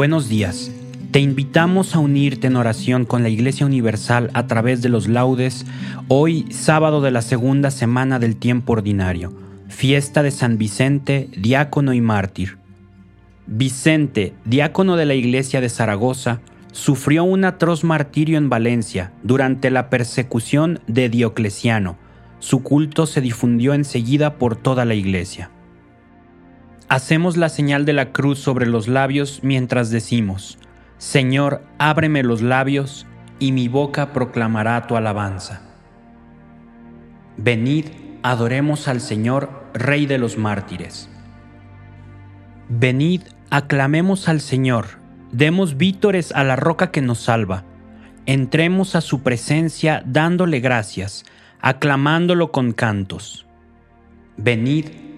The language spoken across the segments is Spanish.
Buenos días. Te invitamos a unirte en oración con la Iglesia Universal a través de los laudes hoy sábado de la segunda semana del tiempo ordinario, fiesta de San Vicente, diácono y mártir. Vicente, diácono de la Iglesia de Zaragoza, sufrió un atroz martirio en Valencia durante la persecución de Diocleciano. Su culto se difundió enseguida por toda la Iglesia. Hacemos la señal de la cruz sobre los labios mientras decimos, Señor, ábreme los labios, y mi boca proclamará tu alabanza. Venid, adoremos al Señor, Rey de los mártires. Venid, aclamemos al Señor, demos vítores a la roca que nos salva, entremos a su presencia dándole gracias, aclamándolo con cantos. Venid,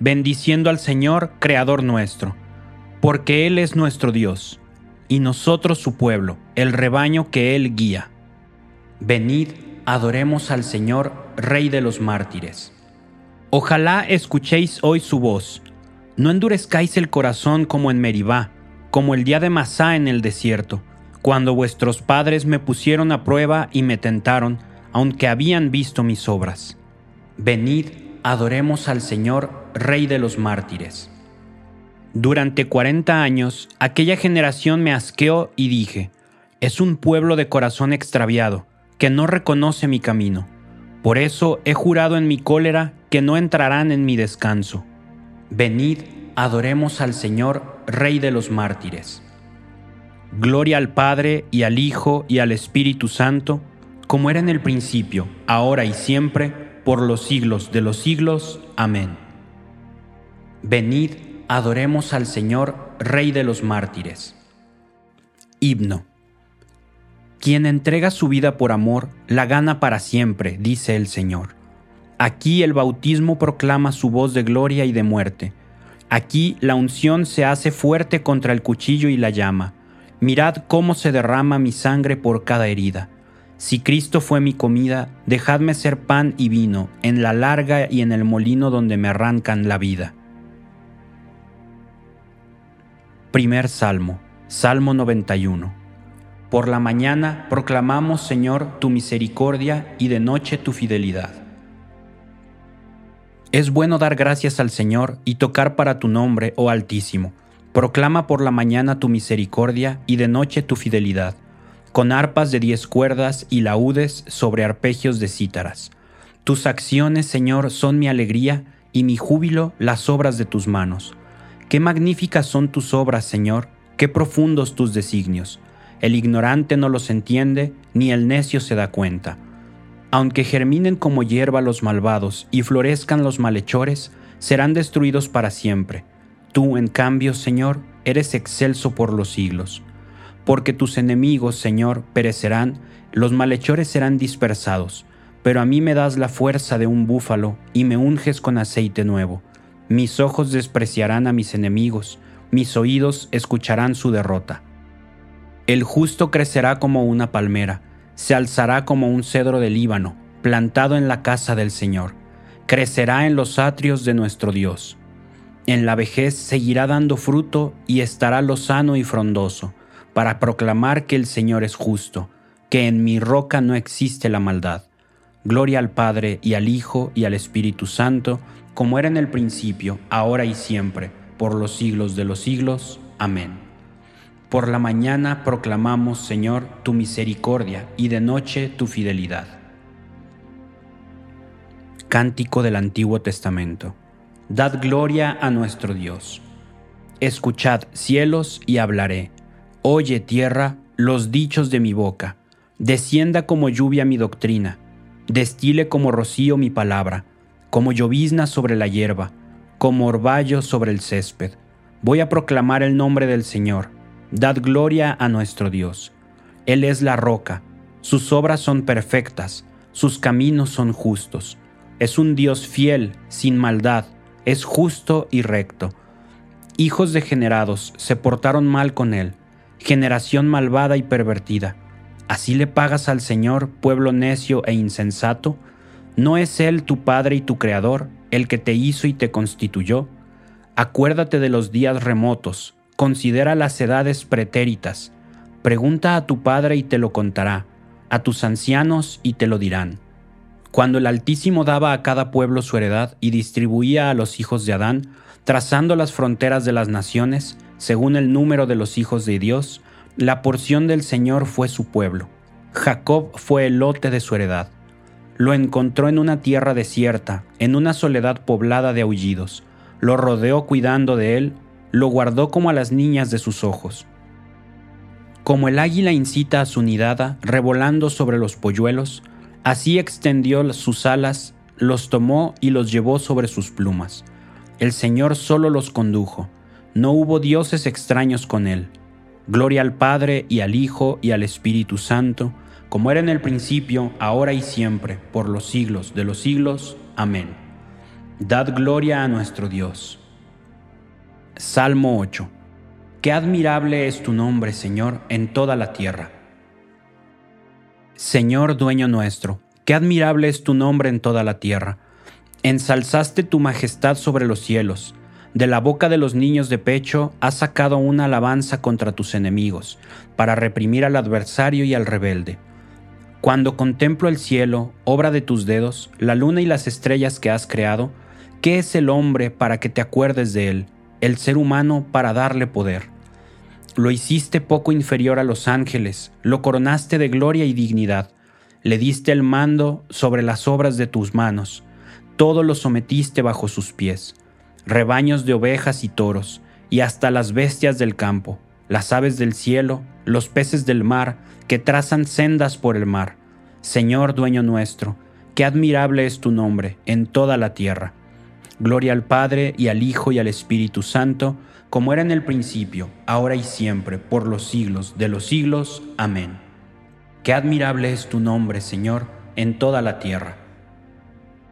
bendiciendo al Señor, Creador nuestro, porque Él es nuestro Dios, y nosotros su pueblo, el rebaño que Él guía. Venid, adoremos al Señor, Rey de los mártires. Ojalá escuchéis hoy su voz, no endurezcáis el corazón como en Meribá, como el día de Masá en el desierto, cuando vuestros padres me pusieron a prueba y me tentaron, aunque habían visto mis obras. Venid, adoremos al Señor, Rey de los mártires. Durante cuarenta años, aquella generación me asqueó y dije, es un pueblo de corazón extraviado, que no reconoce mi camino. Por eso he jurado en mi cólera que no entrarán en mi descanso. Venid, adoremos al Señor, Rey de los mártires. Gloria al Padre y al Hijo y al Espíritu Santo, como era en el principio, ahora y siempre, por los siglos de los siglos. Amén. Venid, adoremos al Señor, Rey de los mártires. Himno. Quien entrega su vida por amor, la gana para siempre, dice el Señor. Aquí el bautismo proclama su voz de gloria y de muerte. Aquí la unción se hace fuerte contra el cuchillo y la llama. Mirad cómo se derrama mi sangre por cada herida. Si Cristo fue mi comida, dejadme ser pan y vino en la larga y en el molino donde me arrancan la vida. Primer Salmo, Salmo 91. Por la mañana proclamamos, Señor, tu misericordia y de noche tu fidelidad. Es bueno dar gracias al Señor y tocar para tu nombre, oh Altísimo. Proclama por la mañana tu misericordia y de noche tu fidelidad, con arpas de diez cuerdas y laúdes sobre arpegios de cítaras. Tus acciones, Señor, son mi alegría y mi júbilo las obras de tus manos. Qué magníficas son tus obras, Señor, qué profundos tus designios. El ignorante no los entiende, ni el necio se da cuenta. Aunque germinen como hierba los malvados y florezcan los malhechores, serán destruidos para siempre. Tú, en cambio, Señor, eres excelso por los siglos. Porque tus enemigos, Señor, perecerán, los malhechores serán dispersados, pero a mí me das la fuerza de un búfalo y me unges con aceite nuevo. Mis ojos despreciarán a mis enemigos, mis oídos escucharán su derrota. El justo crecerá como una palmera, se alzará como un cedro del Líbano, plantado en la casa del Señor. Crecerá en los atrios de nuestro Dios. En la vejez seguirá dando fruto y estará lozano y frondoso, para proclamar que el Señor es justo, que en mi roca no existe la maldad. Gloria al Padre y al Hijo y al Espíritu Santo, como era en el principio, ahora y siempre, por los siglos de los siglos. Amén. Por la mañana proclamamos, Señor, tu misericordia y de noche tu fidelidad. Cántico del Antiguo Testamento. Dad gloria a nuestro Dios. Escuchad cielos y hablaré. Oye tierra los dichos de mi boca. Descienda como lluvia mi doctrina. Destile como rocío mi palabra, como llovizna sobre la hierba, como orvallo sobre el césped. Voy a proclamar el nombre del Señor Dad gloria a nuestro Dios. Él es la roca, sus obras son perfectas, sus caminos son justos. Es un Dios fiel, sin maldad, es justo y recto. Hijos degenerados se portaron mal con él, generación malvada y pervertida. ¿Así le pagas al Señor, pueblo necio e insensato? ¿No es Él tu Padre y tu Creador, el que te hizo y te constituyó? Acuérdate de los días remotos, Considera las edades pretéritas. Pregunta a tu padre y te lo contará, a tus ancianos y te lo dirán. Cuando el Altísimo daba a cada pueblo su heredad y distribuía a los hijos de Adán, trazando las fronteras de las naciones, según el número de los hijos de Dios, la porción del Señor fue su pueblo. Jacob fue el lote de su heredad. Lo encontró en una tierra desierta, en una soledad poblada de aullidos. Lo rodeó cuidando de él lo guardó como a las niñas de sus ojos. Como el águila incita a su nidada, revolando sobre los polluelos, así extendió sus alas, los tomó y los llevó sobre sus plumas. El Señor solo los condujo, no hubo dioses extraños con él. Gloria al Padre y al Hijo y al Espíritu Santo, como era en el principio, ahora y siempre, por los siglos de los siglos. Amén. Dad gloria a nuestro Dios. Salmo 8. Qué admirable es tu nombre, Señor, en toda la tierra. Señor dueño nuestro, qué admirable es tu nombre en toda la tierra. Ensalzaste tu majestad sobre los cielos. De la boca de los niños de pecho has sacado una alabanza contra tus enemigos, para reprimir al adversario y al rebelde. Cuando contemplo el cielo, obra de tus dedos, la luna y las estrellas que has creado, ¿qué es el hombre para que te acuerdes de él? el ser humano para darle poder. Lo hiciste poco inferior a los ángeles, lo coronaste de gloria y dignidad, le diste el mando sobre las obras de tus manos, todo lo sometiste bajo sus pies, rebaños de ovejas y toros, y hasta las bestias del campo, las aves del cielo, los peces del mar, que trazan sendas por el mar. Señor dueño nuestro, qué admirable es tu nombre en toda la tierra. Gloria al Padre y al Hijo y al Espíritu Santo, como era en el principio, ahora y siempre, por los siglos de los siglos. Amén. Qué admirable es tu nombre, Señor, en toda la tierra.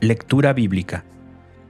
Lectura bíblica.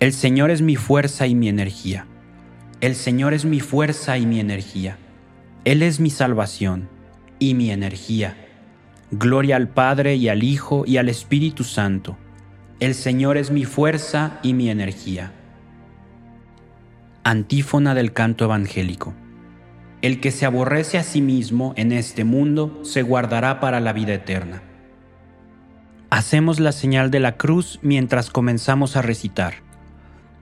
El Señor es mi fuerza y mi energía. El Señor es mi fuerza y mi energía. Él es mi salvación y mi energía Gloria al Padre y al Hijo y al Espíritu Santo. El Señor es mi fuerza y mi energía. Antífona del canto evangélico. el que se aborrece a sí mismo en este mundo se guardará para la vida eterna. Hacemos la señal de la cruz mientras comenzamos a recitar.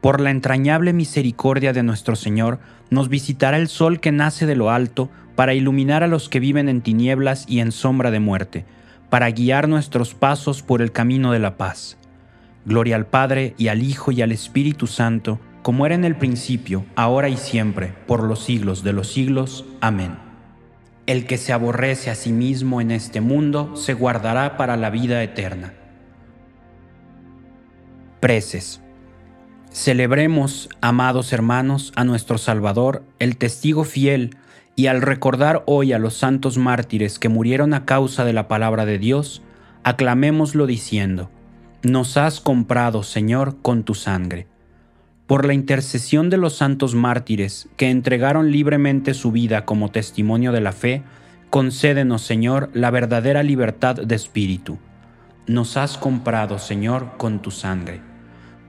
Por la entrañable misericordia de nuestro Señor, nos visitará el sol que nace de lo alto para iluminar a los que viven en tinieblas y en sombra de muerte, para guiar nuestros pasos por el camino de la paz. Gloria al Padre y al Hijo y al Espíritu Santo, como era en el principio, ahora y siempre, por los siglos de los siglos. Amén. El que se aborrece a sí mismo en este mundo se guardará para la vida eterna. Preces. Celebremos, amados hermanos, a nuestro Salvador, el testigo fiel, y al recordar hoy a los santos mártires que murieron a causa de la palabra de Dios, aclamémoslo diciendo, Nos has comprado, Señor, con tu sangre. Por la intercesión de los santos mártires que entregaron libremente su vida como testimonio de la fe, concédenos, Señor, la verdadera libertad de espíritu. Nos has comprado, Señor, con tu sangre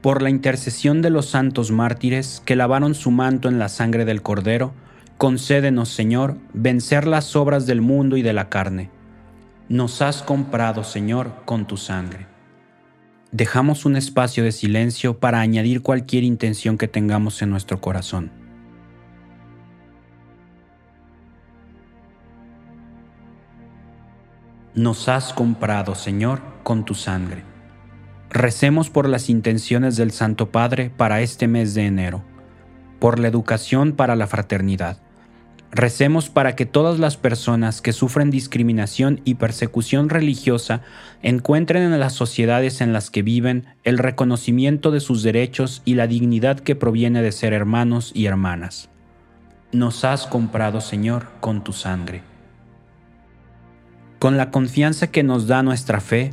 por la intercesión de los santos mártires que lavaron su manto en la sangre del Cordero, concédenos, Señor, vencer las obras del mundo y de la carne. Nos has comprado, Señor, con tu sangre. Dejamos un espacio de silencio para añadir cualquier intención que tengamos en nuestro corazón. Nos has comprado, Señor, con tu sangre. Recemos por las intenciones del Santo Padre para este mes de enero, por la educación para la fraternidad. Recemos para que todas las personas que sufren discriminación y persecución religiosa encuentren en las sociedades en las que viven el reconocimiento de sus derechos y la dignidad que proviene de ser hermanos y hermanas. Nos has comprado, Señor, con tu sangre. Con la confianza que nos da nuestra fe,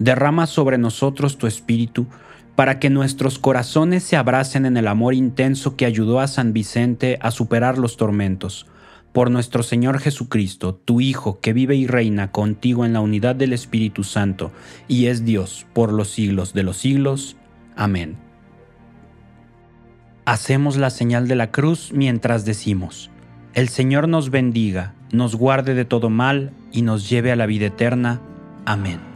derrama sobre nosotros tu espíritu, para que nuestros corazones se abracen en el amor intenso que ayudó a San Vicente a superar los tormentos. Por nuestro Señor Jesucristo, tu Hijo, que vive y reina contigo en la unidad del Espíritu Santo, y es Dios por los siglos de los siglos. Amén. Hacemos la señal de la cruz mientras decimos, El Señor nos bendiga, nos guarde de todo mal y nos lleve a la vida eterna. Amén.